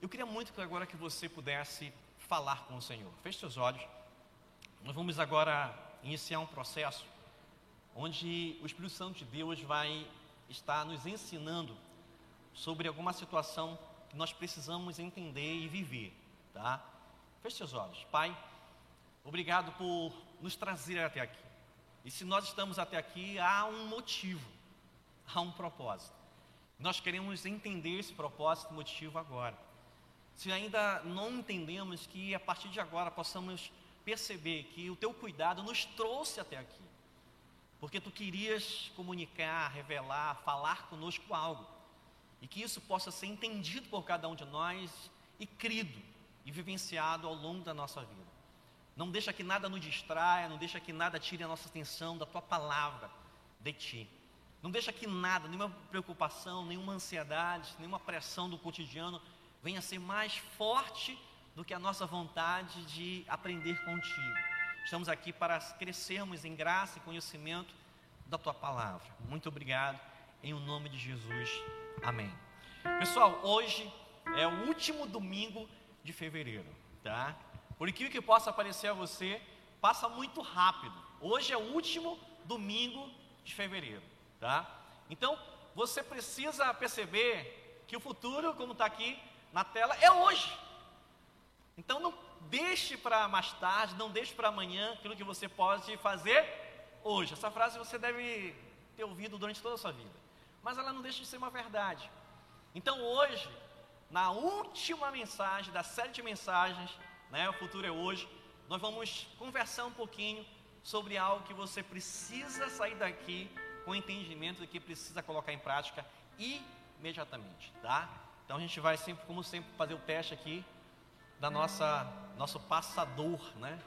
Eu queria muito que agora que você pudesse falar com o Senhor. Feche seus olhos. Nós vamos agora iniciar um processo onde o Espírito Santo de Deus vai estar nos ensinando sobre alguma situação que nós precisamos entender e viver, tá? Feche seus olhos. Pai, obrigado por nos trazer até aqui. E se nós estamos até aqui, há um motivo, há um propósito. Nós queremos entender esse propósito, motivo agora. Se ainda não entendemos que a partir de agora possamos perceber que o teu cuidado nos trouxe até aqui. Porque tu querias comunicar, revelar, falar conosco algo. E que isso possa ser entendido por cada um de nós e crido e vivenciado ao longo da nossa vida. Não deixa que nada nos distraia, não deixa que nada tire a nossa atenção da tua palavra, de ti. Não deixa que nada, nenhuma preocupação, nenhuma ansiedade, nenhuma pressão do cotidiano venha ser mais forte do que a nossa vontade de aprender contigo. Estamos aqui para crescermos em graça e conhecimento da tua palavra. Muito obrigado, em o nome de Jesus. Amém. Pessoal, hoje é o último domingo de fevereiro, tá? Por incrível que possa parecer a você, passa muito rápido. Hoje é o último domingo de fevereiro, tá? Então, você precisa perceber que o futuro, como está aqui na tela, é hoje. Então, não deixe para mais tarde, não deixe para amanhã aquilo que você pode fazer hoje. Essa frase você deve ter ouvido durante toda a sua vida, mas ela não deixa de ser uma verdade. Então, hoje, na última mensagem das sete mensagens né? O futuro é hoje. Nós vamos conversar um pouquinho sobre algo que você precisa sair daqui com entendimento de que precisa colocar em prática imediatamente, tá? Então a gente vai sempre, como sempre, fazer o teste aqui da nossa nosso passador, né?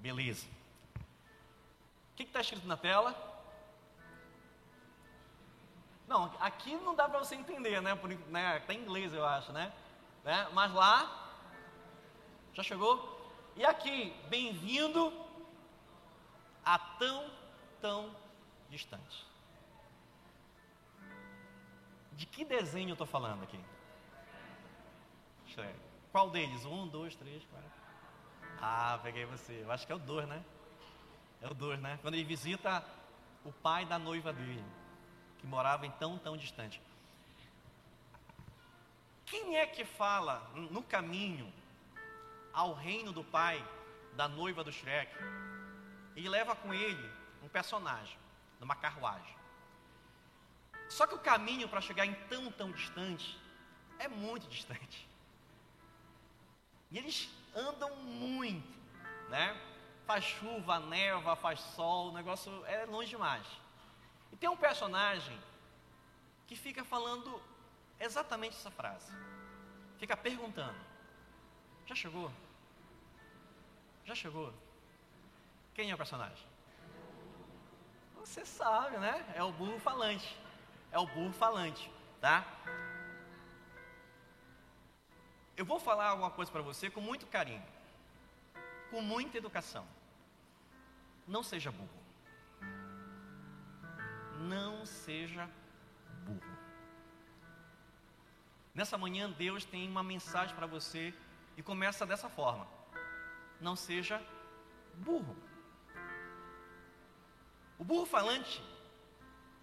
Beleza. O que está escrito na tela? Não, aqui não dá para você entender, né? Por, né? Tá em inglês, eu acho, né? né? Mas lá já chegou? E aqui, bem-vindo a tão, tão distante. De que desenho eu estou falando aqui? Qual deles? Um, dois, três, quatro. Ah, peguei você. Eu acho que é o dois, né? É o dois, né? Quando ele visita o pai da noiva dele, que morava em tão, tão distante. Quem é que fala no caminho ao reino do pai da noiva do Shrek e leva com ele um personagem numa carruagem. Só que o caminho para chegar em tão tão distante é muito distante. E eles andam muito, né? Faz chuva, neva, faz sol, o negócio é longe demais. E tem um personagem que fica falando exatamente essa frase. Fica perguntando: Já chegou? Já chegou? Quem é o personagem? Você sabe, né? É o burro falante. É o burro falante, tá? Eu vou falar alguma coisa para você com muito carinho, com muita educação. Não seja burro. Não seja burro. Nessa manhã, Deus tem uma mensagem para você e começa dessa forma não seja burro. O burro falante,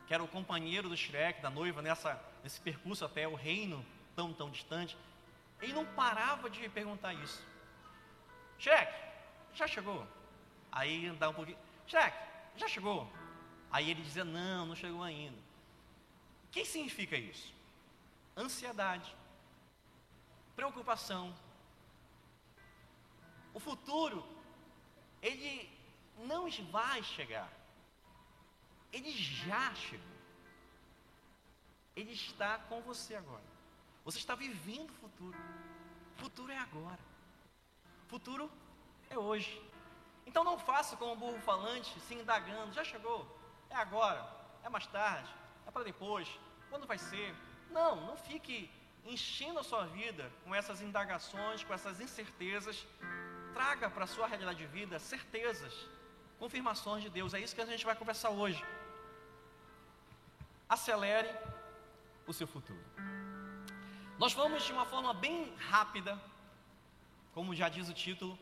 que era o companheiro do Shrek, da noiva, nessa, nesse percurso até o reino tão, tão distante, ele não parava de perguntar isso. Shrek, já chegou? Aí andava um pouquinho, Shrek, já chegou? Aí ele dizia, não, não chegou ainda. O que significa isso? Ansiedade, preocupação, o futuro, ele não vai chegar. Ele já chegou. Ele está com você agora. Você está vivendo o futuro. O futuro é agora. O futuro é hoje. Então não faça como o burro falante, se indagando. Já chegou? É agora? É mais tarde? É para depois? Quando vai ser? Não, não fique enchendo a sua vida com essas indagações, com essas incertezas, traga para a sua realidade de vida certezas, confirmações de Deus. É isso que a gente vai conversar hoje. Acelere o seu futuro. Nós vamos de uma forma bem rápida, como já diz o título,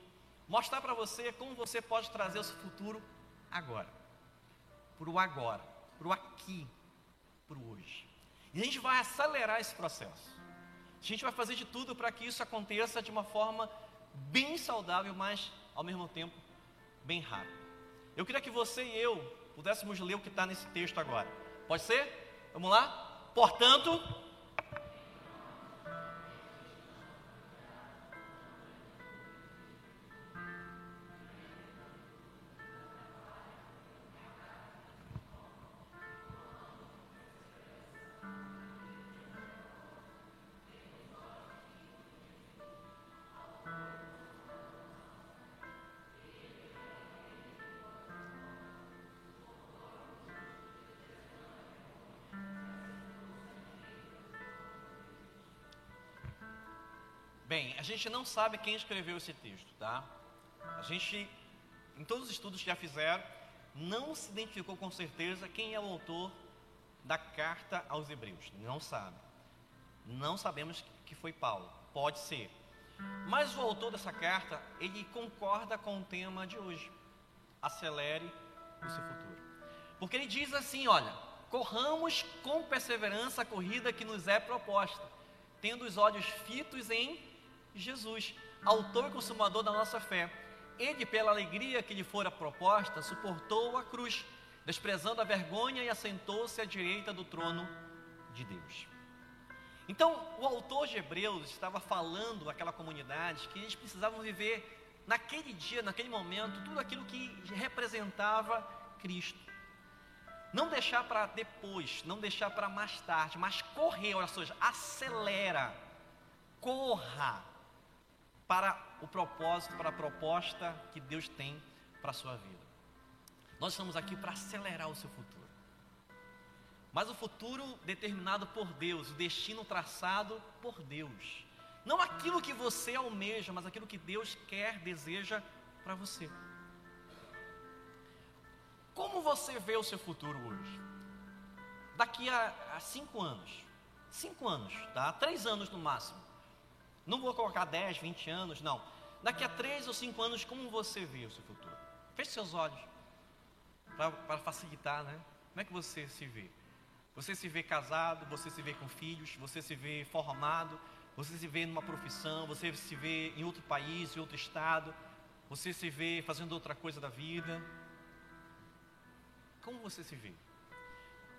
mostrar para você como você pode trazer o seu futuro agora, para o agora, para o aqui, para o hoje. E a gente vai acelerar esse processo. A gente vai fazer de tudo para que isso aconteça de uma forma bem saudável, mas ao mesmo tempo bem rápida. Eu queria que você e eu pudéssemos ler o que está nesse texto agora. Pode ser? Vamos lá? Portanto, Bem, a gente não sabe quem escreveu esse texto, tá? A gente, em todos os estudos que já fizeram, não se identificou com certeza quem é o autor da carta aos Hebreus. Não sabe. Não sabemos que foi Paulo. Pode ser. Mas o autor dessa carta, ele concorda com o tema de hoje. Acelere o seu futuro. Porque ele diz assim: olha, corramos com perseverança a corrida que nos é proposta, tendo os olhos fitos em Jesus, autor e consumador da nossa fé. Ele, pela alegria que lhe fora proposta, suportou a cruz, desprezando a vergonha e assentou-se à direita do trono de Deus. Então, o autor de Hebreus estava falando àquela comunidade que eles precisavam viver naquele dia, naquele momento, tudo aquilo que representava Cristo. Não deixar para depois, não deixar para mais tarde, mas correr, olha só, acelera, corra para o propósito, para a proposta que Deus tem para a sua vida. Nós estamos aqui para acelerar o seu futuro. Mas o futuro determinado por Deus, o destino traçado por Deus. Não aquilo que você almeja, mas aquilo que Deus quer, deseja para você. Como você vê o seu futuro hoje? Daqui a, a cinco anos. Cinco anos, tá? Três anos no máximo. Não vou colocar 10, 20 anos, não. Daqui a 3 ou 5 anos, como você vê o seu futuro? Feche seus olhos, para facilitar, né? Como é que você se vê? Você se vê casado, você se vê com filhos, você se vê formado, você se vê numa profissão, você se vê em outro país, em outro estado, você se vê fazendo outra coisa da vida. Como você se vê?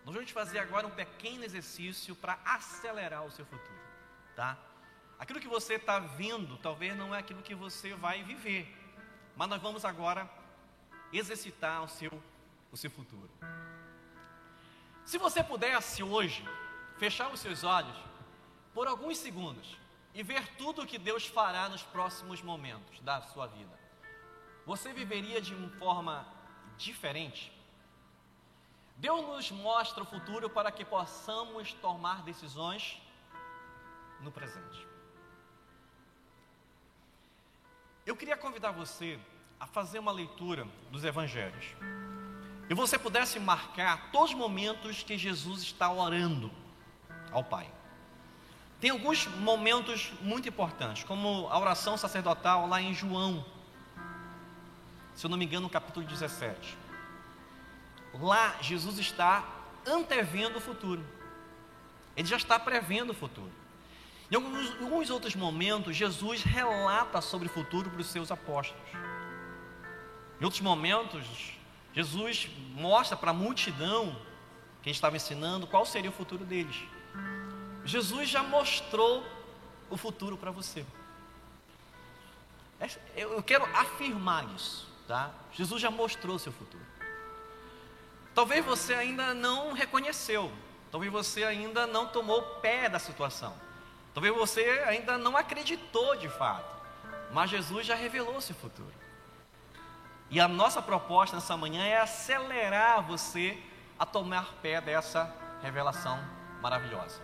Nós vamos fazer agora um pequeno exercício para acelerar o seu futuro, tá? Aquilo que você está vendo, talvez não é aquilo que você vai viver. Mas nós vamos agora exercitar o seu, o seu futuro. Se você pudesse hoje fechar os seus olhos por alguns segundos e ver tudo o que Deus fará nos próximos momentos da sua vida, você viveria de uma forma diferente? Deus nos mostra o futuro para que possamos tomar decisões no presente. Eu queria convidar você a fazer uma leitura dos evangelhos. E você pudesse marcar todos os momentos que Jesus está orando ao Pai. Tem alguns momentos muito importantes, como a oração sacerdotal lá em João, se eu não me engano, no capítulo 17. Lá Jesus está antevendo o futuro. Ele já está prevendo o futuro. Em alguns, em alguns outros momentos, Jesus relata sobre o futuro para os seus apóstolos. Em outros momentos, Jesus mostra para a multidão que estava ensinando qual seria o futuro deles. Jesus já mostrou o futuro para você. Eu quero afirmar isso, tá? Jesus já mostrou o seu futuro. Talvez você ainda não reconheceu, talvez você ainda não tomou pé da situação. Talvez você ainda não acreditou de fato, mas Jesus já revelou seu futuro. E a nossa proposta nessa manhã é acelerar você a tomar pé dessa revelação maravilhosa.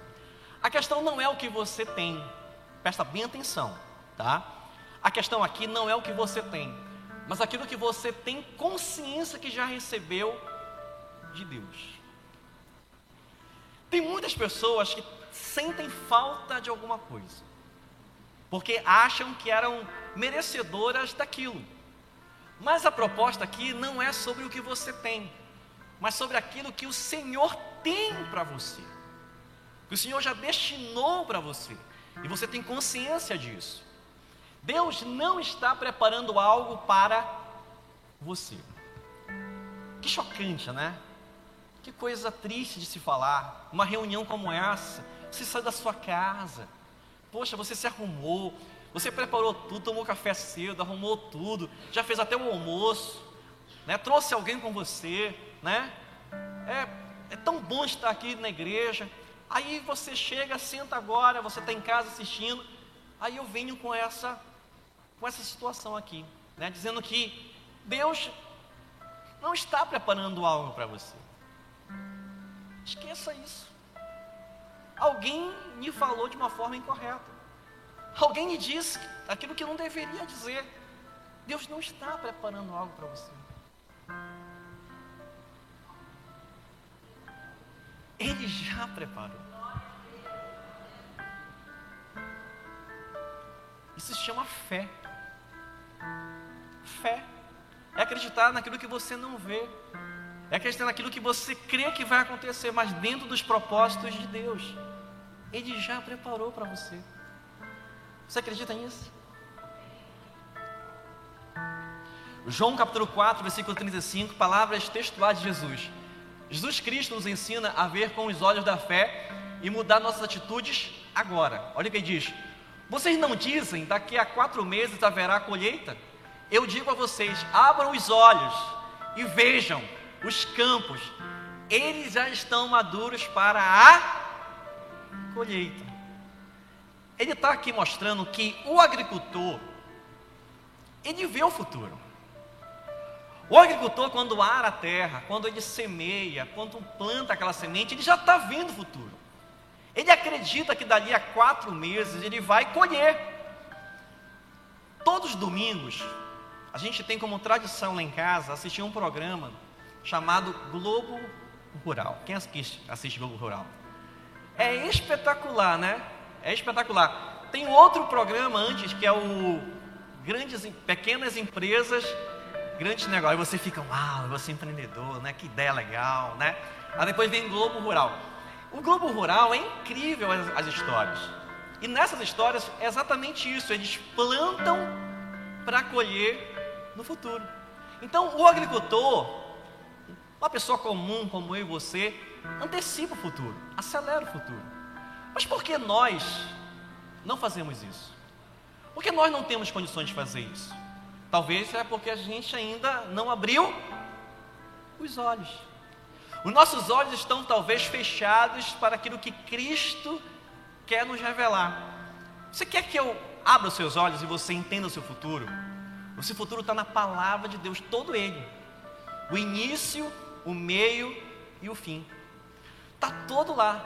A questão não é o que você tem, presta bem atenção, tá? A questão aqui não é o que você tem, mas aquilo que você tem consciência que já recebeu de Deus. Tem muitas pessoas que sentem falta de alguma coisa, porque acham que eram merecedoras daquilo. Mas a proposta aqui não é sobre o que você tem, mas sobre aquilo que o Senhor tem para você, que o Senhor já destinou para você, e você tem consciência disso. Deus não está preparando algo para você. Que chocante, né? Que coisa triste de se falar. Uma reunião como essa, você sai da sua casa, poxa, você se arrumou, você preparou tudo, tomou café cedo, arrumou tudo, já fez até o almoço, né? trouxe alguém com você, né? É, é tão bom estar aqui na igreja. Aí você chega, senta agora, você está em casa assistindo. Aí eu venho com essa, com essa situação aqui, né? dizendo que Deus não está preparando algo para você. Esqueça isso. Alguém me falou de uma forma incorreta. Alguém me disse aquilo que não deveria dizer. Deus não está preparando algo para você. Ele já preparou. Isso se chama fé. Fé é acreditar naquilo que você não vê, é acreditar naquilo que você crê que vai acontecer, mas dentro dos propósitos de Deus. Ele já preparou para você. Você acredita nisso? João capítulo 4, versículo 35, palavras textuais de Jesus. Jesus Cristo nos ensina a ver com os olhos da fé e mudar nossas atitudes agora. Olha o que ele diz: Vocês não dizem daqui a quatro meses haverá colheita? Eu digo a vocês: abram os olhos e vejam os campos, eles já estão maduros para a colheita. Ele está aqui mostrando que o agricultor, ele vê o futuro. O agricultor, quando ara a terra, quando ele semeia, quando planta aquela semente, ele já está vendo o futuro. Ele acredita que dali a quatro meses ele vai colher. Todos os domingos, a gente tem como tradição lá em casa assistir um programa chamado Globo Rural. Quem assiste, assiste Globo Rural? É espetacular, né? É espetacular. Tem outro programa antes que é o grandes, pequenas empresas, grandes negócios. Aí você fica, uau, ser empreendedor, né? Que ideia legal, né? Aí depois vem Globo Rural. O Globo Rural é incrível as, as histórias. E nessas histórias é exatamente isso. Eles plantam para colher no futuro. Então o agricultor, uma pessoa comum como eu e você, antecipa o futuro, acelera o futuro. Mas por que nós não fazemos isso? Por que nós não temos condições de fazer isso? Talvez é porque a gente ainda não abriu os olhos. Os nossos olhos estão talvez fechados para aquilo que Cristo quer nos revelar. Você quer que eu abra os seus olhos e você entenda o seu futuro? O seu futuro está na palavra de Deus, todo ele. O início, o meio e o fim. Está todo lá.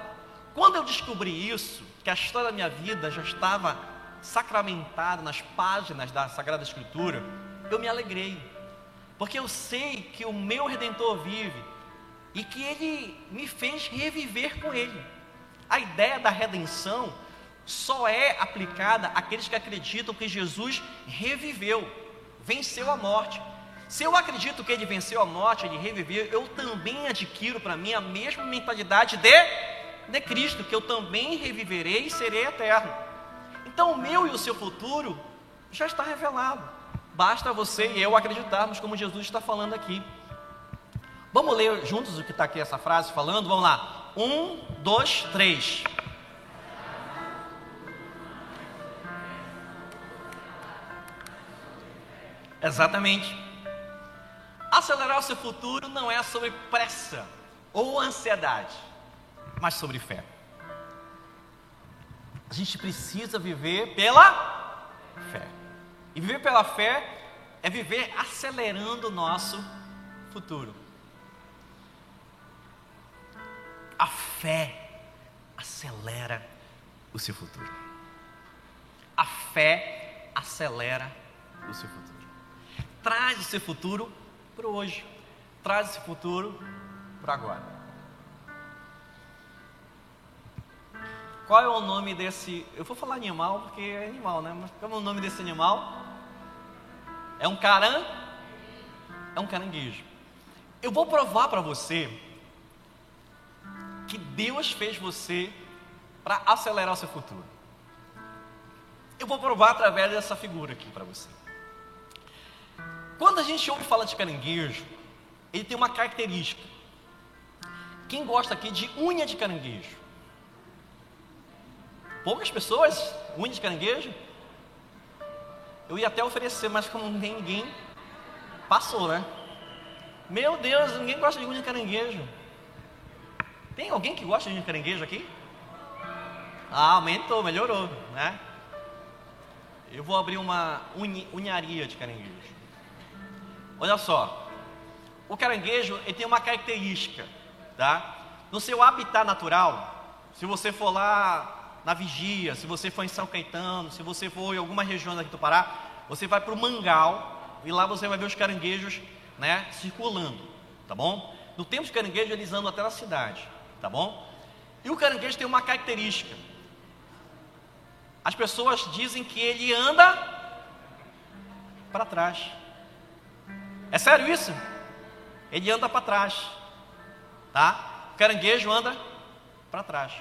Quando eu descobri isso, que a história da minha vida já estava sacramentada nas páginas da Sagrada Escritura, eu me alegrei, porque eu sei que o meu Redentor vive e que ele me fez reviver com ele. A ideia da redenção só é aplicada àqueles que acreditam que Jesus reviveu, venceu a morte. Se eu acredito que ele venceu a morte, ele reviveu, eu também adquiro para mim a mesma mentalidade de de Cristo, que eu também reviverei e serei eterno. Então, o meu e o seu futuro já está revelado. Basta você e eu acreditarmos como Jesus está falando aqui. Vamos ler juntos o que está aqui essa frase falando? Vamos lá. Um, dois, três. Exatamente. Acelerar o seu futuro não é sobre pressa ou ansiedade mas sobre fé. A gente precisa viver pela fé. E viver pela fé é viver acelerando o nosso futuro. A fé acelera o seu futuro. A fé acelera o seu futuro. Traz o seu futuro para hoje. Traz esse futuro para agora. qual é o nome desse. Eu vou falar animal porque é animal, né? Mas qual é o nome desse animal? É um caran? É um caranguejo. Eu vou provar para você que Deus fez você para acelerar o seu futuro. Eu vou provar através dessa figura aqui para você. Quando a gente ouve falar de caranguejo, ele tem uma característica. Quem gosta aqui de unha de caranguejo? Poucas pessoas, unha de caranguejo. Eu ia até oferecer, mas como ninguém passou, né? Meu Deus, ninguém gosta de unha de caranguejo. Tem alguém que gosta de unha de caranguejo aqui? Ah, aumentou, melhorou, né? Eu vou abrir uma unharia de caranguejo. Olha só, o caranguejo ele tem uma característica, tá? No seu habitat natural, se você for lá na Vigia, se você for em São Caetano, se você for em alguma região daqui do Pará, você vai para o Mangal e lá você vai ver os caranguejos, né, circulando, tá bom? No tempo de caranguejo eles andam até na cidade, tá bom? E o caranguejo tem uma característica, as pessoas dizem que ele anda para trás. É sério isso? Ele anda para trás. Tá? O caranguejo anda para trás.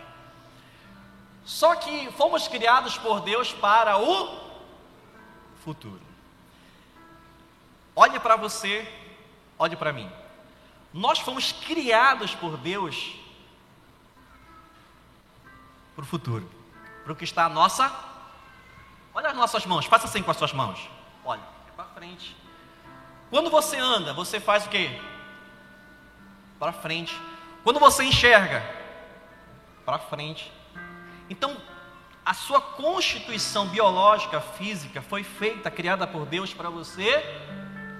Só que fomos criados por Deus para o futuro. Olhe para você, olhe para mim. Nós fomos criados por Deus para o futuro para o que está à nossa. Olha as nossas mãos, faça assim com as suas mãos. Olha, é para frente. Quando você anda, você faz o quê? Para frente. Quando você enxerga, para frente. Então, a sua constituição biológica, física, foi feita, criada por Deus para você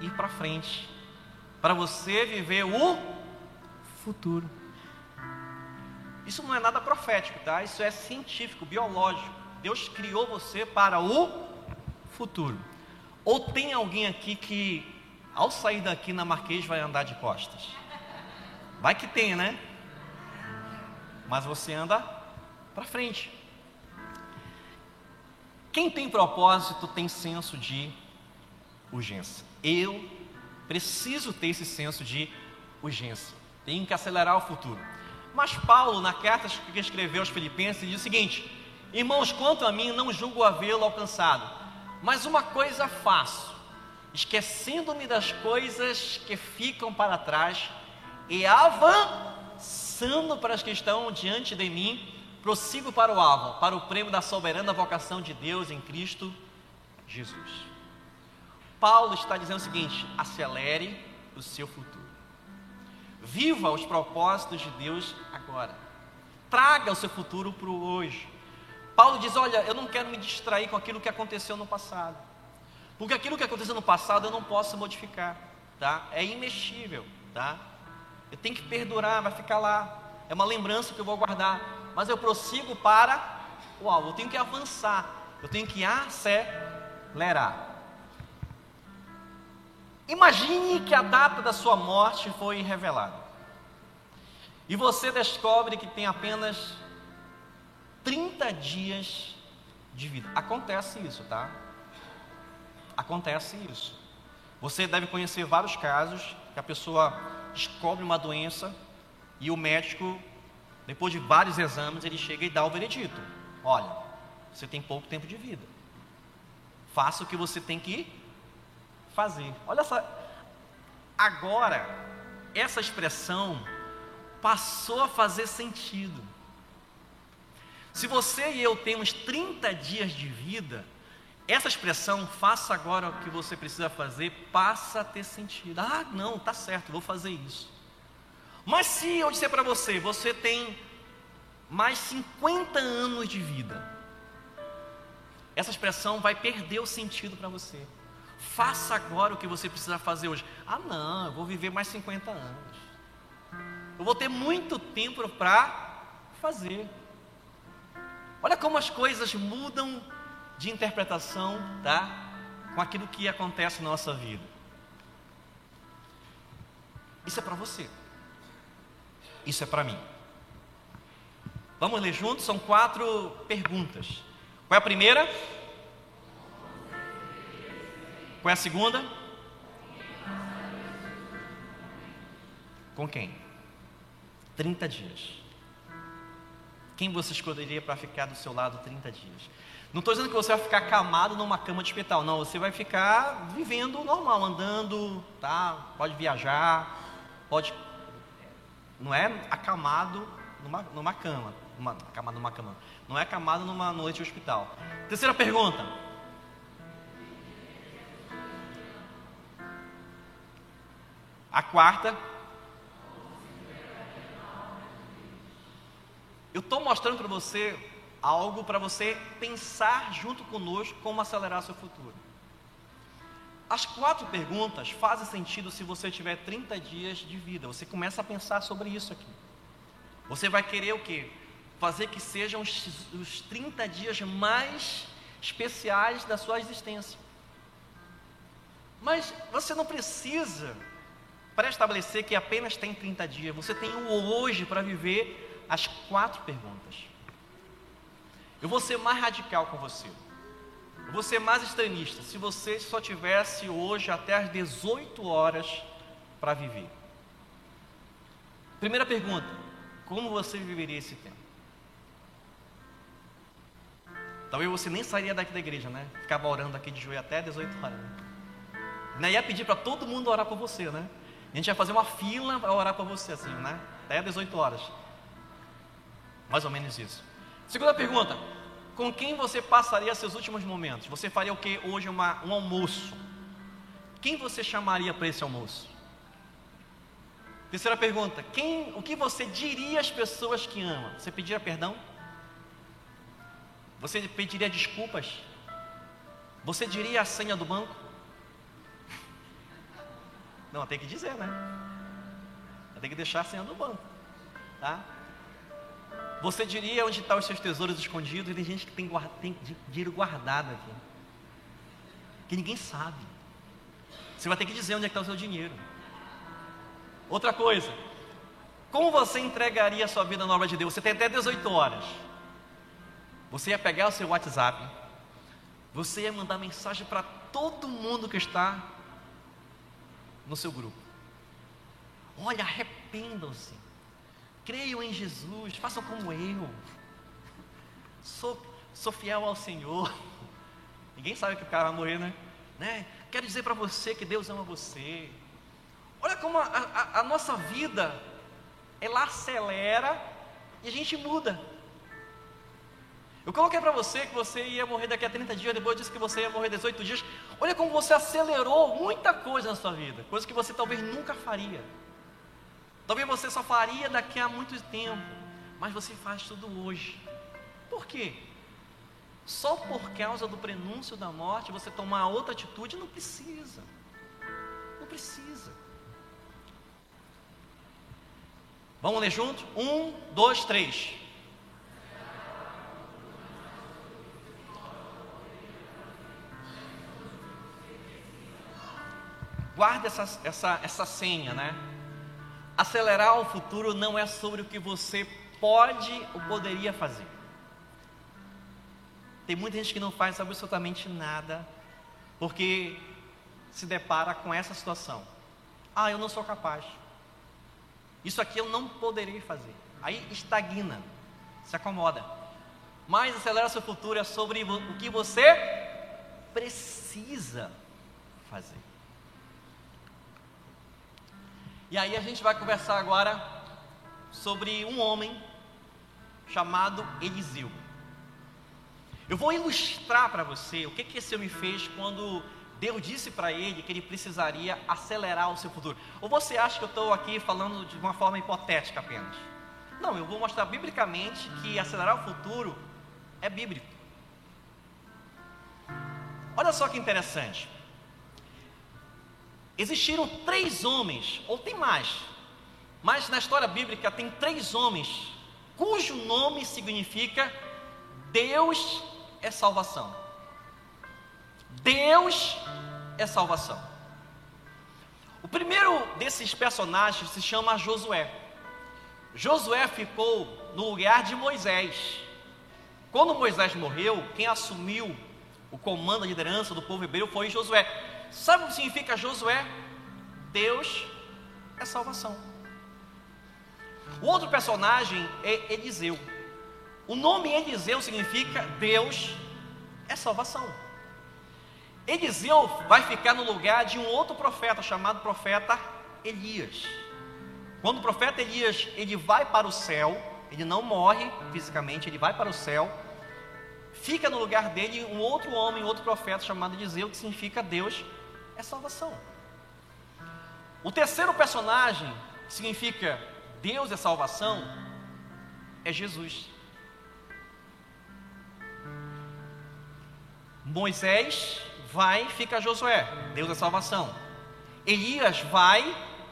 ir para frente, para você viver o futuro. Isso não é nada profético, tá? Isso é científico, biológico. Deus criou você para o futuro. Ou tem alguém aqui que, ao sair daqui na Marquês, vai andar de costas? Vai que tem, né? Mas você anda para frente. Quem tem propósito tem senso de urgência. Eu preciso ter esse senso de urgência. Tenho que acelerar o futuro. Mas Paulo, na carta que escreveu aos Filipenses, diz o seguinte: Irmãos, quanto a mim, não julgo havê-lo alcançado, mas uma coisa faço, esquecendo-me das coisas que ficam para trás e avançando para as que estão diante de mim, prossigo para o alvo, para o prêmio da soberana vocação de Deus em Cristo Jesus. Paulo está dizendo o seguinte: acelere o seu futuro. Viva os propósitos de Deus agora. Traga o seu futuro para o hoje. Paulo diz: Olha, eu não quero me distrair com aquilo que aconteceu no passado. Porque aquilo que aconteceu no passado eu não posso modificar, tá? É imexível, tá? Eu tenho que perdurar, vai ficar lá. É uma lembrança que eu vou guardar. Mas eu prossigo para o alvo. Eu tenho que avançar. Eu tenho que acelerar. Imagine que a data da sua morte foi revelada. E você descobre que tem apenas 30 dias de vida. Acontece isso, tá? Acontece isso. Você deve conhecer vários casos que a pessoa descobre uma doença e o médico, depois de vários exames, ele chega e dá o veredito: Olha, você tem pouco tempo de vida. Faça o que você tem que fazer. Olha só, agora, essa expressão passou a fazer sentido. Se você e eu temos 30 dias de vida, essa expressão, faça agora o que você precisa fazer, passa a ter sentido. Ah, não, tá certo, vou fazer isso. Mas se eu disser para você, você tem mais 50 anos de vida, essa expressão vai perder o sentido para você. Faça agora o que você precisa fazer hoje. Ah, não, eu vou viver mais 50 anos. Eu vou ter muito tempo para fazer. Olha como as coisas mudam de interpretação, tá? Com aquilo que acontece na nossa vida. Isso é para você. Isso é para mim. Vamos ler juntos? São quatro perguntas. Qual é a primeira? Qual é a segunda? Com quem? 30 dias. Quem você escolheria para ficar do seu lado 30 dias? Não estou dizendo que você vai ficar acamado numa cama de hospital, não. Você vai ficar vivendo normal, andando, tá? Pode viajar, pode. Não é acamado numa, numa cama, numa, acamado numa cama. Não é acamado numa noite de hospital. Terceira pergunta. A quarta. Eu estou mostrando para você algo para você pensar junto conosco como acelerar seu futuro. As quatro perguntas fazem sentido se você tiver 30 dias de vida. Você começa a pensar sobre isso aqui. Você vai querer o quê? Fazer que sejam os, os 30 dias mais especiais da sua existência. Mas você não precisa pré-estabelecer que apenas tem 30 dias. Você tem o hoje para viver as quatro perguntas. Eu vou ser mais radical com você. Eu vou ser mais extremista. Se você só tivesse hoje até as 18 horas para viver. Primeira pergunta: como você viveria esse tempo? Talvez você nem sairia daqui da igreja, né? Ficava orando aqui de joelho até 18 horas. Né? Não ia pedir para todo mundo orar por você, né? A gente ia fazer uma fila para orar por você, assim, né? Até 18 horas. Mais ou menos isso. Segunda pergunta: com quem você passaria seus últimos momentos? Você faria o que hoje? Uma, um almoço. Quem você chamaria para esse almoço? Terceira pergunta: quem, o que você diria às pessoas que ama? Você pediria perdão? Você pediria desculpas? Você diria a senha do banco? Não, tem que dizer, né? Tem que deixar a senha do banco, tá? Você diria onde estão os seus tesouros escondidos? E tem gente que tem, guarda, tem dinheiro guardado aqui. Que ninguém sabe. Você vai ter que dizer onde é está o seu dinheiro. Outra coisa. Como você entregaria a sua vida na obra de Deus? Você tem até 18 horas. Você ia pegar o seu WhatsApp. Você ia mandar mensagem para todo mundo que está no seu grupo. Olha, arrependam-se. Creiam em Jesus, façam como eu. Sou, sou fiel ao Senhor. Ninguém sabe que o cara vai morrer, né? né? Quero dizer para você que Deus ama você. Olha como a, a, a nossa vida ela acelera e a gente muda. Eu coloquei para você que você ia morrer daqui a 30 dias, depois disse que você ia morrer 18 dias. Olha como você acelerou muita coisa na sua vida, coisa que você talvez nunca faria. Talvez você só faria daqui a muito tempo, mas você faz tudo hoje. Por quê? Só por causa do prenúncio da morte você tomar outra atitude não precisa. Não precisa. Vamos ler junto? Um, dois, três. Guarda essa, essa, essa senha, né? Acelerar o futuro não é sobre o que você pode ou poderia fazer. Tem muita gente que não faz absolutamente nada, porque se depara com essa situação. Ah, eu não sou capaz. Isso aqui eu não poderei fazer. Aí estagna, se acomoda. Mas acelerar seu futuro é sobre o que você precisa fazer. E aí a gente vai conversar agora sobre um homem chamado Eliseu. Eu vou ilustrar para você o que, que esse homem fez quando Deus disse para ele que ele precisaria acelerar o seu futuro. Ou você acha que eu estou aqui falando de uma forma hipotética apenas? Não, eu vou mostrar biblicamente que acelerar o futuro é bíblico. Olha só que interessante. Existiram três homens, ou tem mais, mas na história bíblica tem três homens cujo nome significa Deus é salvação. Deus é salvação. O primeiro desses personagens se chama Josué. Josué ficou no lugar de Moisés. Quando Moisés morreu, quem assumiu o comando, a liderança do povo hebreu foi Josué. Sabe o que significa Josué? Deus é salvação. O outro personagem é Eliseu. O nome Eliseu significa Deus é salvação. Eliseu vai ficar no lugar de um outro profeta chamado profeta Elias. Quando o profeta Elias ele vai para o céu, ele não morre fisicamente, ele vai para o céu. Fica no lugar dele um outro homem, outro profeta chamado Eliseu, que significa Deus é salvação. O terceiro personagem significa Deus é salvação é Jesus. Moisés vai, fica Josué, Deus é salvação. Elias vai,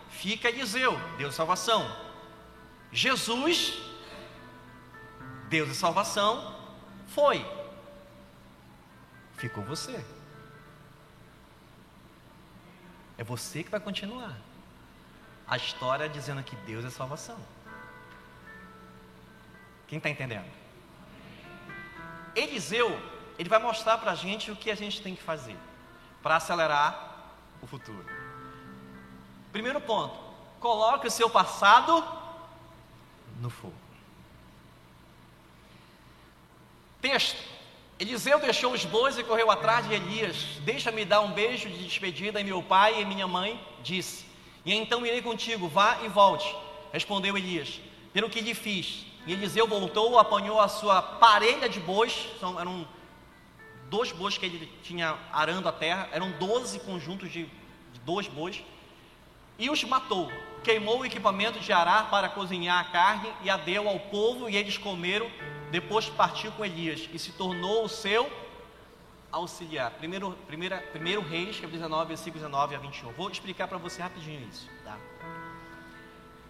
fica Eliseu, Deus é salvação. Jesus, Deus é salvação, foi. Ficou você. É você que vai continuar a história dizendo que Deus é salvação. Quem está entendendo? Eliseu, ele vai mostrar para a gente o que a gente tem que fazer para acelerar o futuro. Primeiro ponto: coloque o seu passado no fogo. Texto: Eliseu deixou os bois e correu atrás de Elias. Deixa-me dar um beijo de despedida em meu pai e minha mãe, disse. E então irei contigo, vá e volte. Respondeu Elias. Pelo que lhe fiz. E Eliseu voltou, apanhou a sua parelha de bois, são, eram dois bois que ele tinha arando a terra, eram doze conjuntos de, de dois bois, e os matou. Queimou o equipamento de arar para cozinhar a carne e a deu ao povo, e eles comeram depois partiu com Elias e se tornou o seu auxiliar. Primeiro, primeira, primeiro Reis, capítulo 19, versículos 19 a 21. Vou explicar para você rapidinho isso. Tá?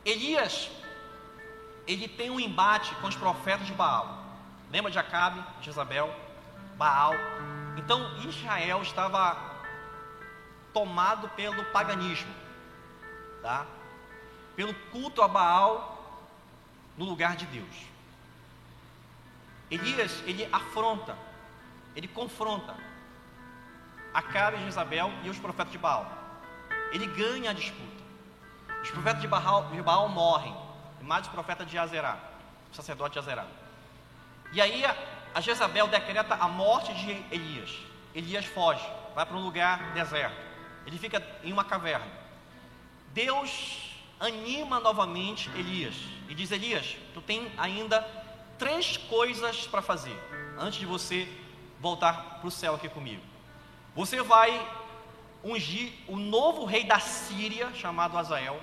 Elias, ele tem um embate com os profetas de Baal. Lembra de Acabe, Jezabel, Baal? Então Israel estava tomado pelo paganismo, tá? pelo culto a Baal no lugar de Deus. Elias, ele afronta, ele confronta Acabe e Jezabel e os profetas de Baal. Ele ganha a disputa. Os profetas de Baal, de Baal morrem, mais os profetas de Azerá, o sacerdote de Azerá. E aí a, a Jezabel decreta a morte de Elias. Elias foge, vai para um lugar deserto. Ele fica em uma caverna. Deus anima novamente Elias e diz: Elias, tu tem ainda três coisas para fazer antes de você voltar para o céu aqui comigo. Você vai ungir o novo rei da Síria, chamado Azael.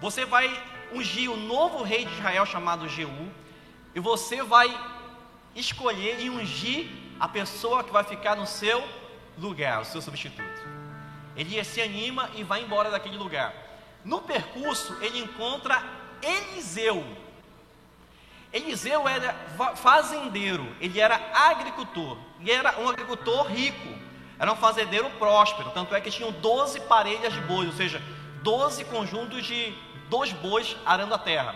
Você vai ungir o novo rei de Israel, chamado Jeú. E você vai escolher e ungir a pessoa que vai ficar no seu lugar, o seu substituto. Ele se anima e vai embora daquele lugar. No percurso, ele encontra Eliseu, Eliseu era fazendeiro, ele era agricultor, e era um agricultor rico, era um fazendeiro próspero, tanto é que tinham 12 parelhas de bois, ou seja, 12 conjuntos de dois bois arando a terra.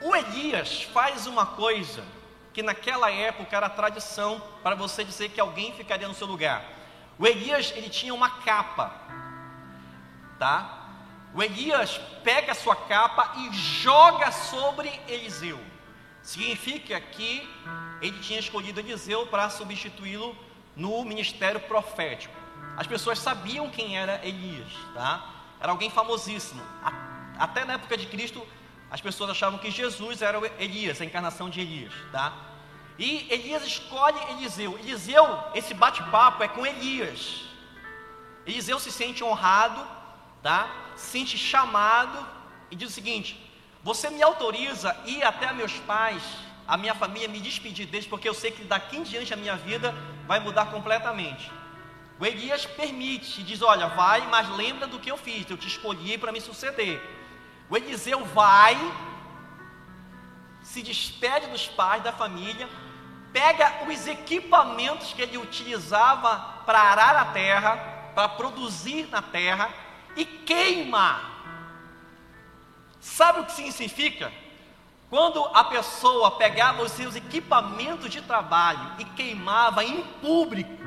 O Elias faz uma coisa que naquela época era tradição para você dizer que alguém ficaria no seu lugar. O Elias, ele tinha uma capa, tá? O Elias pega a sua capa e joga sobre Eliseu. Significa que ele tinha escolhido Eliseu para substituí-lo no ministério profético. As pessoas sabiam quem era Elias, tá? Era alguém famosíssimo. Até na época de Cristo, as pessoas achavam que Jesus era Elias, a encarnação de Elias, tá? E Elias escolhe Eliseu. Eliseu, esse bate-papo é com Elias. Eliseu se sente honrado, tá? sente chamado e diz o seguinte: Você me autoriza ir até meus pais, a minha família, me despedir deles, porque eu sei que daqui em diante a minha vida vai mudar completamente. O Elias permite e diz: Olha, vai, mas lembra do que eu fiz, eu te escolhi para me suceder. O Eliseu vai, se despede dos pais, da família, pega os equipamentos que ele utilizava para arar a terra, para produzir na terra, e queima. Sabe o que significa? Quando a pessoa pegava os seus equipamentos de trabalho e queimava em público,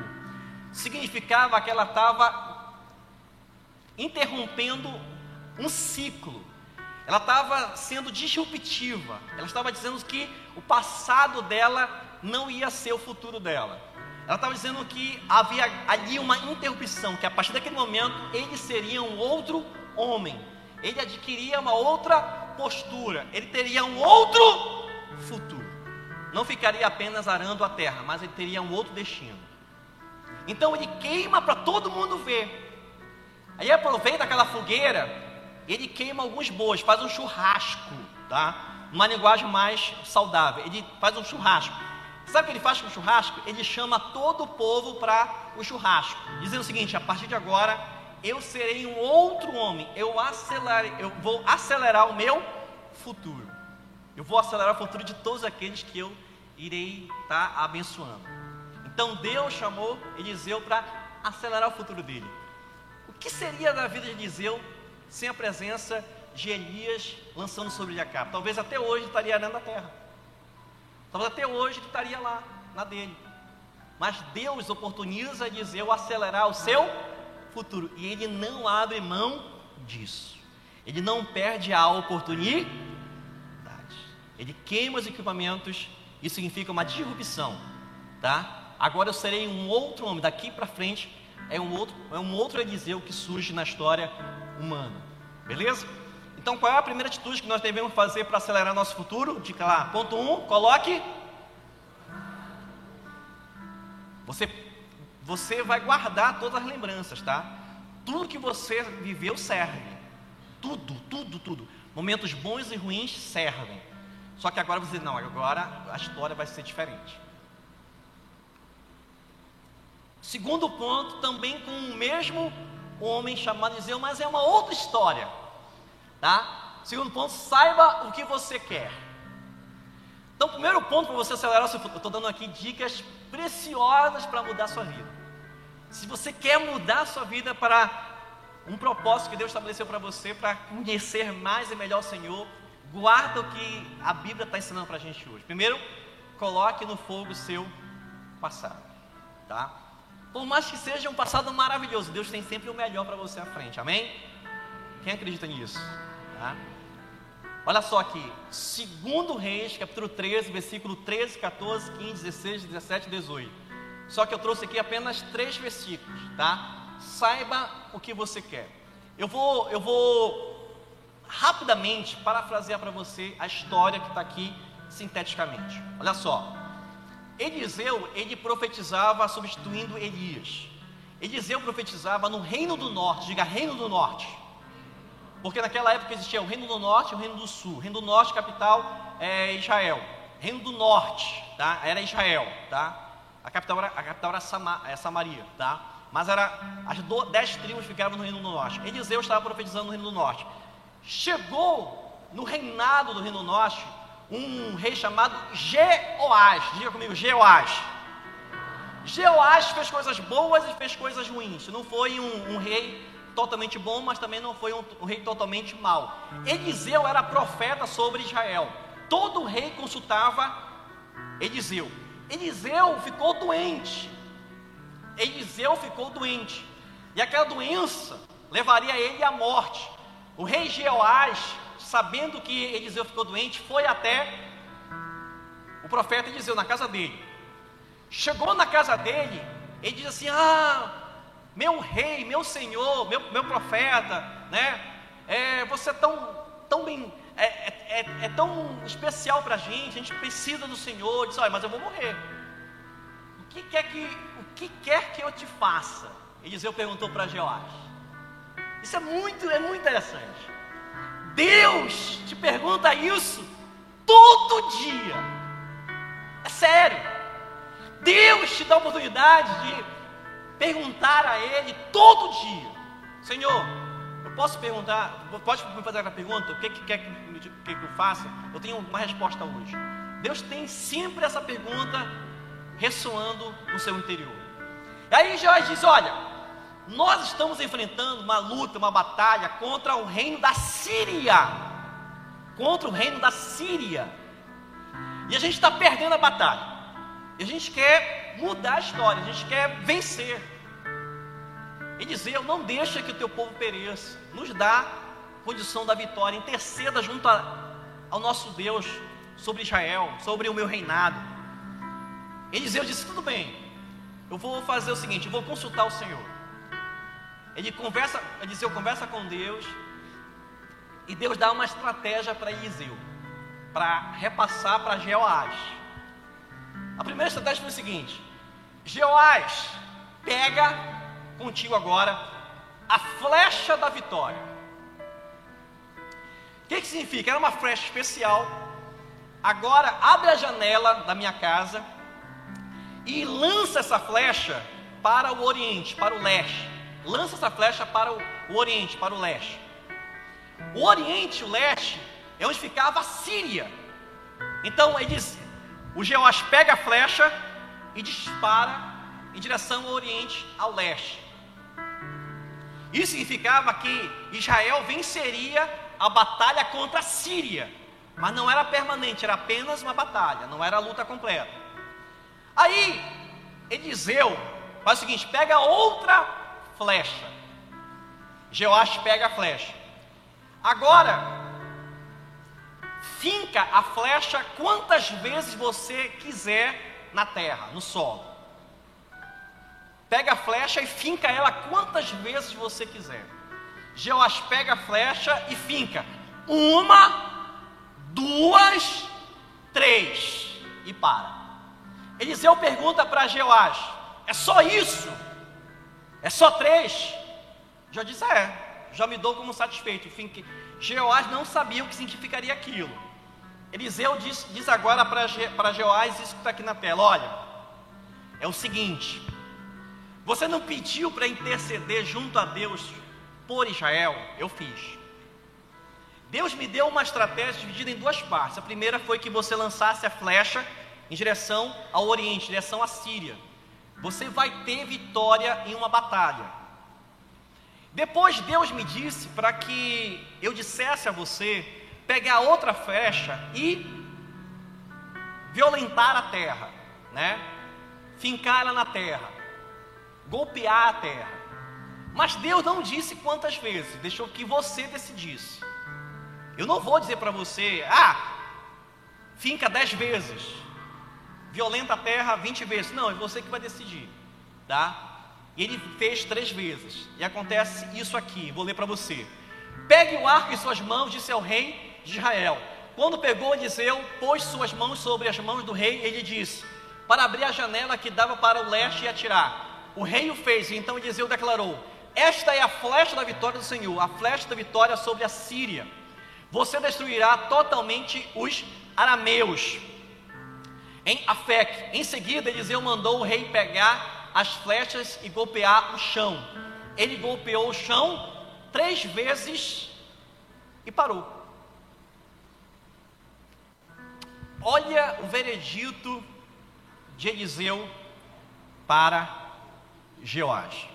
significava que ela estava interrompendo um ciclo. Ela estava sendo disruptiva. Ela estava dizendo que o passado dela não ia ser o futuro dela. Ela estava dizendo que havia ali uma interrupção, que a partir daquele momento ele seria um outro homem. Ele adquiria uma outra postura, ele teria um outro futuro. Não ficaria apenas arando a terra, mas ele teria um outro destino. Então ele queima para todo mundo ver. Aí aproveita aquela fogueira, ele queima alguns bois, faz um churrasco, tá? Uma linguagem mais saudável. Ele faz um churrasco. Sabe o que ele faz com o churrasco? Ele chama todo o povo para o churrasco, dizendo o seguinte: a partir de agora eu serei um outro homem, eu, eu vou acelerar o meu futuro. Eu vou acelerar o futuro de todos aqueles que eu irei estar tá abençoando. Então Deus chamou Eliseu para acelerar o futuro dele. O que seria da vida de Eliseu sem a presença de Elias lançando sobre Jacab? Talvez até hoje estaria arando a terra. Talvez até hoje ele estaria lá, na dele. Mas Deus oportuniza Eliseu acelerar o seu futuro. E ele não abre mão disso. Ele não perde a oportunidade. Ele queima os equipamentos. Isso significa uma disrupção. Tá? Agora eu serei um outro homem. Daqui para frente é um outro, é um outro Eliseu que surge na história humana. Beleza? Então, qual é a primeira atitude que nós devemos fazer para acelerar nosso futuro? Dica lá. Ponto 1, um, coloque. Você, você vai guardar todas as lembranças, tá? Tudo que você viveu serve. Tudo, tudo, tudo. Momentos bons e ruins servem. Só que agora você, não, agora a história vai ser diferente. Segundo ponto, também com o mesmo homem chamado Eliseu, mas é uma outra história. Tá? Segundo ponto, saiba o que você quer. Então, primeiro ponto para você acelerar o seu futuro, eu estou dando aqui dicas preciosas para mudar a sua vida. Se você quer mudar a sua vida para um propósito que Deus estabeleceu para você, para conhecer mais e melhor o Senhor, guarda o que a Bíblia está ensinando para a gente hoje. Primeiro, coloque no fogo o seu passado. Tá? Por mais que seja um passado maravilhoso, Deus tem sempre o melhor para você à frente. Amém? Quem acredita nisso? Tá? Olha só aqui, segundo Reis, capítulo 13, versículo 13, 14, 15, 16, 17 e 18. Só que eu trouxe aqui apenas três versículos, tá? Saiba o que você quer. Eu vou, eu vou rapidamente parafrasear para você a história que está aqui sinteticamente. Olha só. Eliseu, ele profetizava substituindo Elias. Eliseu profetizava no reino do norte, diga reino do norte. Porque naquela época existia o Reino do Norte e o Reino do Sul. O Reino do Norte, capital é Israel. Reino do Norte, tá? Era Israel, tá? A capital era, a capital era Sama, é Samaria, tá? Mas era as do, dez tribos ficavam no Reino do Norte. Eliseu estava profetizando no Reino do Norte. Chegou no reinado do Reino do Norte um rei chamado Jeoás. Diga comigo, Jeoás. Jeoás fez coisas boas e fez coisas ruins. Não foi um, um rei totalmente bom, mas também não foi um, um rei totalmente mau. Eliseu era profeta sobre Israel. Todo rei consultava Eliseu. Eliseu ficou doente. Eliseu ficou doente. E aquela doença levaria ele à morte. O rei Jeoás, sabendo que Eliseu ficou doente, foi até o profeta Eliseu, na casa dele. Chegou na casa dele, ele diz assim: Ah, meu rei, meu senhor, meu, meu profeta, né? É, você é tão, tão bem, é, é, é, é tão especial para a gente, a gente precisa do Senhor. Diz, olha, mas eu vou morrer. O que quer que, o que quer que eu te faça? Eliseu perguntou para Jeoás. Isso é muito, é muito interessante. Deus te pergunta isso todo dia. É sério. Deus te dá a oportunidade de perguntar a Ele todo dia: Senhor, eu posso perguntar, pode me fazer aquela pergunta? O que, que quer que, que, eu faça? Eu tenho uma resposta hoje. Deus tem sempre essa pergunta ressoando no seu interior. E aí Joás diz: Olha, nós estamos enfrentando uma luta, uma batalha contra o reino da Síria. contra o reino da Síria. E a gente está perdendo a batalha. E a gente quer mudar a história, a gente quer vencer. E dizer, não deixa que o teu povo pereça. Nos dá condição da vitória. Interceda junto a, ao nosso Deus sobre Israel, sobre o meu reinado. Eliseu disse, tudo bem, eu vou fazer o seguinte, eu vou consultar o Senhor. Ele conversa, Eliseu conversa com Deus, e Deus dá uma estratégia para Eliseu, para repassar para Jeoás. A primeira estratégia foi o seguinte: Jeoás, pega contigo agora a flecha da vitória. O que, que significa? Era uma flecha especial. Agora abre a janela da minha casa e lança essa flecha para o oriente, para o leste. Lança essa flecha para o, o oriente, para o leste. O oriente, o leste, é onde ficava a Síria. Então ele diz: o Jeoás pega a flecha e dispara em direção ao oriente, ao leste. Isso significava que Israel venceria a batalha contra a Síria, mas não era permanente, era apenas uma batalha, não era a luta completa. Aí Eliseu faz o seguinte: pega outra flecha. Jeoás pega a flecha. Agora, finca a flecha quantas vezes você quiser na terra, no solo. Pega a flecha e finca ela quantas vezes você quiser. Jeoás pega a flecha e finca. Uma, duas, três. E para. Eliseu pergunta para Jeoás: É só isso? É só três? Já disse: É já me dou como satisfeito. Enfim, que Jeoás não sabia o que significaria aquilo. Eliseu diz, diz agora para Jeoás isso que está aqui na tela: olha, é o seguinte, você não pediu para interceder junto a Deus por Israel? Eu fiz. Deus me deu uma estratégia dividida em duas partes. A primeira foi que você lançasse a flecha em direção ao Oriente, em direção à Síria. Você vai ter vitória em uma batalha. Depois Deus me disse para que eu dissesse a você pegar outra flecha e violentar a terra, né? Fincar ela na terra, golpear a terra. Mas Deus não disse quantas vezes, deixou que você decidisse. Eu não vou dizer para você, ah, finca dez vezes, violenta a terra vinte vezes. Não, é você que vai decidir, tá? E ele fez três vezes. E acontece isso aqui, vou ler para você. Pegue o arco em suas mãos, disse ao rei de Israel. Quando pegou Eliseu, pôs suas mãos sobre as mãos do rei, ele disse: Para abrir a janela que dava para o leste e atirar. O rei o fez, e então Eliseu declarou: Esta é a flecha da vitória do Senhor, a flecha da vitória sobre a Síria. Você destruirá totalmente os arameus. Em Afec. Em seguida, Eliseu mandou o rei pegar as flechas e golpear o chão. Ele golpeou o chão três vezes e parou. Olha o veredito de Eliseu para Jeoás.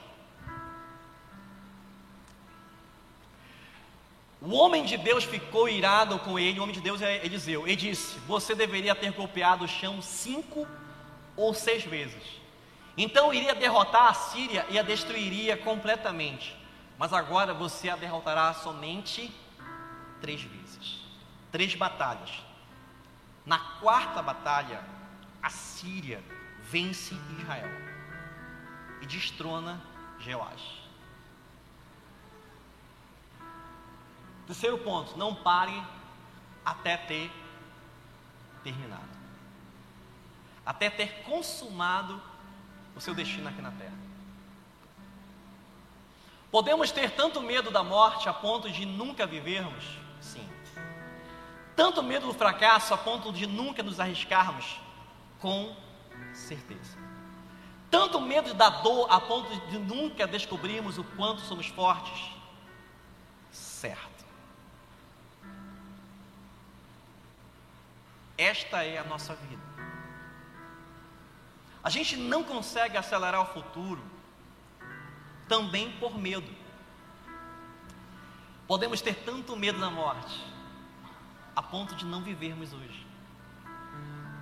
O homem de Deus ficou irado com ele, o homem de Deus é Eliseu, e disse: Você deveria ter golpeado o chão cinco ou seis vezes. Então iria derrotar a Síria e a destruiria completamente. Mas agora você a derrotará somente três vezes três batalhas. Na quarta batalha, a Síria vence Israel e destrona Jeoás. Terceiro ponto, não pare até ter terminado. Até ter consumado o seu destino aqui na terra. Podemos ter tanto medo da morte a ponto de nunca vivermos? Sim. Tanto medo do fracasso a ponto de nunca nos arriscarmos? Com certeza. Tanto medo da dor a ponto de nunca descobrirmos o quanto somos fortes? Certo. Esta é a nossa vida. A gente não consegue acelerar o futuro também por medo. Podemos ter tanto medo da morte, a ponto de não vivermos hoje.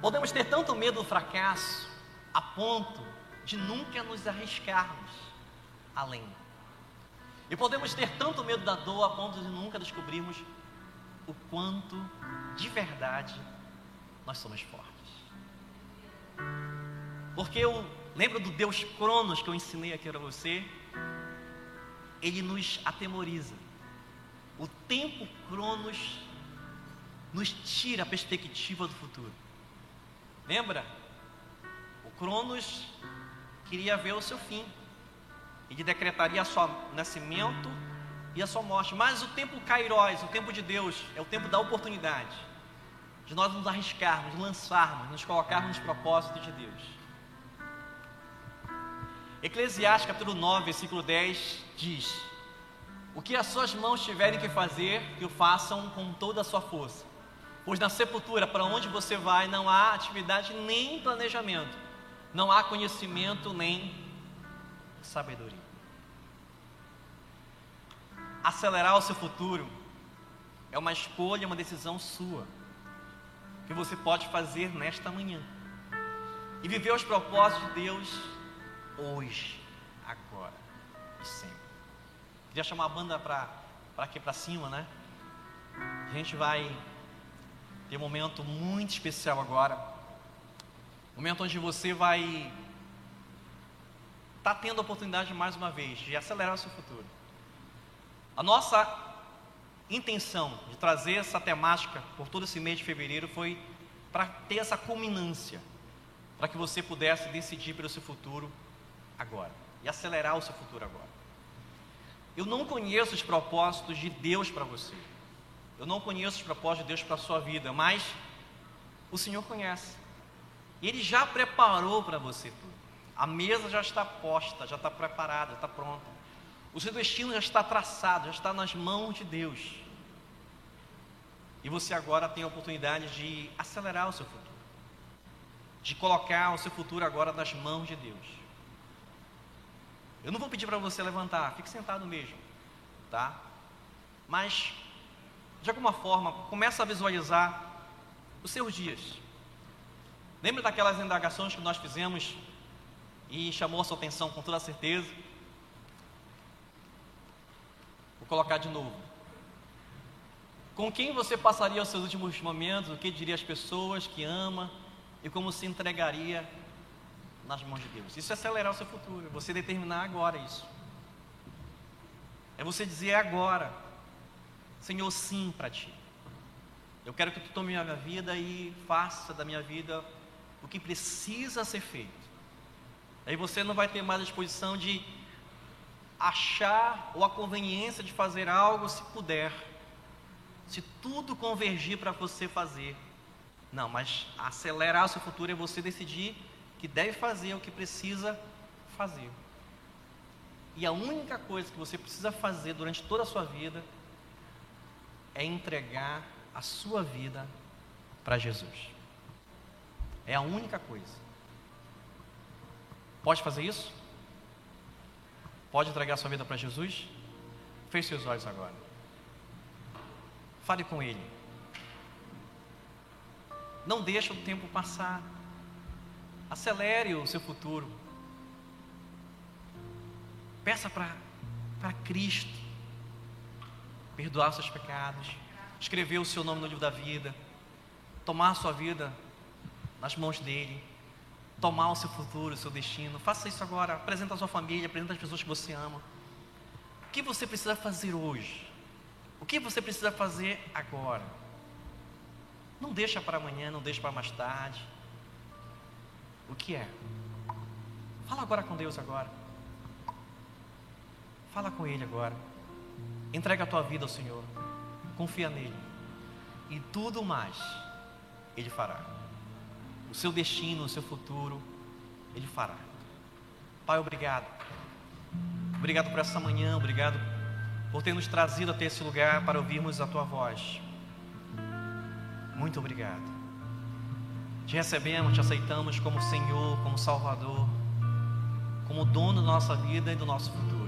Podemos ter tanto medo do fracasso a ponto de nunca nos arriscarmos além. E podemos ter tanto medo da dor a ponto de nunca descobrirmos o quanto de verdade nós somos fortes. Porque eu lembro do Deus Cronos que eu ensinei aqui para você, ele nos atemoriza. O tempo Cronos nos tira a perspectiva do futuro. Lembra? O Cronos queria ver o seu fim. Ele decretaria o seu nascimento e a sua morte. Mas o tempo Kairos, o tempo de Deus, é o tempo da oportunidade. De nós nos arriscarmos, lançarmos, nos colocarmos nos propósitos de Deus. Eclesiastes capítulo 9, versículo 10 diz: O que as suas mãos tiverem que fazer, que o façam com toda a sua força. Pois na sepultura, para onde você vai, não há atividade nem planejamento, não há conhecimento nem sabedoria. Acelerar o seu futuro é uma escolha, uma decisão sua, que você pode fazer nesta manhã e viver os propósitos de Deus hoje, agora e sempre. Queria chamar a banda para aqui para cima, né? A gente vai ter um momento muito especial agora. Momento onde você vai estar tá tendo a oportunidade mais uma vez de acelerar o seu futuro. A nossa intenção de trazer essa temática por todo esse mês de fevereiro foi para ter essa culminância, para que você pudesse decidir pelo seu futuro agora e acelerar o seu futuro agora. Eu não conheço os propósitos de Deus para você. Eu não conheço os propósitos de Deus para a sua vida, mas o Senhor conhece. Ele já preparou para você tudo. A mesa já está posta, já está preparada, já está pronta. O seu destino já está traçado, já está nas mãos de Deus. E você agora tem a oportunidade de acelerar o seu futuro, de colocar o seu futuro agora nas mãos de Deus. Eu não vou pedir para você levantar, fique sentado mesmo, tá? Mas, de alguma forma, começa a visualizar os seus dias. Lembra daquelas indagações que nós fizemos e chamou a sua atenção com toda certeza? colocar de novo. Com quem você passaria os seus últimos momentos? O que diria às pessoas que ama e como se entregaria nas mãos de Deus? Isso é acelerar o seu futuro, você determinar agora isso. É você dizer agora, Senhor, sim para ti. Eu quero que tu tome a minha vida e faça da minha vida o que precisa ser feito. Aí você não vai ter mais a disposição de achar ou a conveniência de fazer algo se puder, se tudo convergir para você fazer. Não, mas acelerar o seu futuro é você decidir que deve fazer o que precisa fazer. E a única coisa que você precisa fazer durante toda a sua vida é entregar a sua vida para Jesus. É a única coisa. Pode fazer isso? Pode entregar sua vida para Jesus? Feche seus olhos agora. Fale com Ele. Não deixe o tempo passar. Acelere o seu futuro. Peça para Cristo perdoar seus pecados, escrever o seu nome no livro da vida, tomar a sua vida nas mãos dele tomar o seu futuro, o seu destino. Faça isso agora. Apresenta a sua família, apresenta as pessoas que você ama. O que você precisa fazer hoje? O que você precisa fazer agora? Não deixa para amanhã, não deixa para mais tarde. O que é? Fala agora com Deus agora. Fala com Ele agora. Entrega a tua vida ao Senhor. Confia nele. E tudo mais Ele fará o seu destino, o seu futuro, Ele fará. Pai, obrigado. Obrigado por essa manhã, obrigado por ter nos trazido até esse lugar para ouvirmos a Tua voz. Muito obrigado. Te recebemos, te aceitamos como Senhor, como Salvador, como dono da nossa vida e do nosso futuro.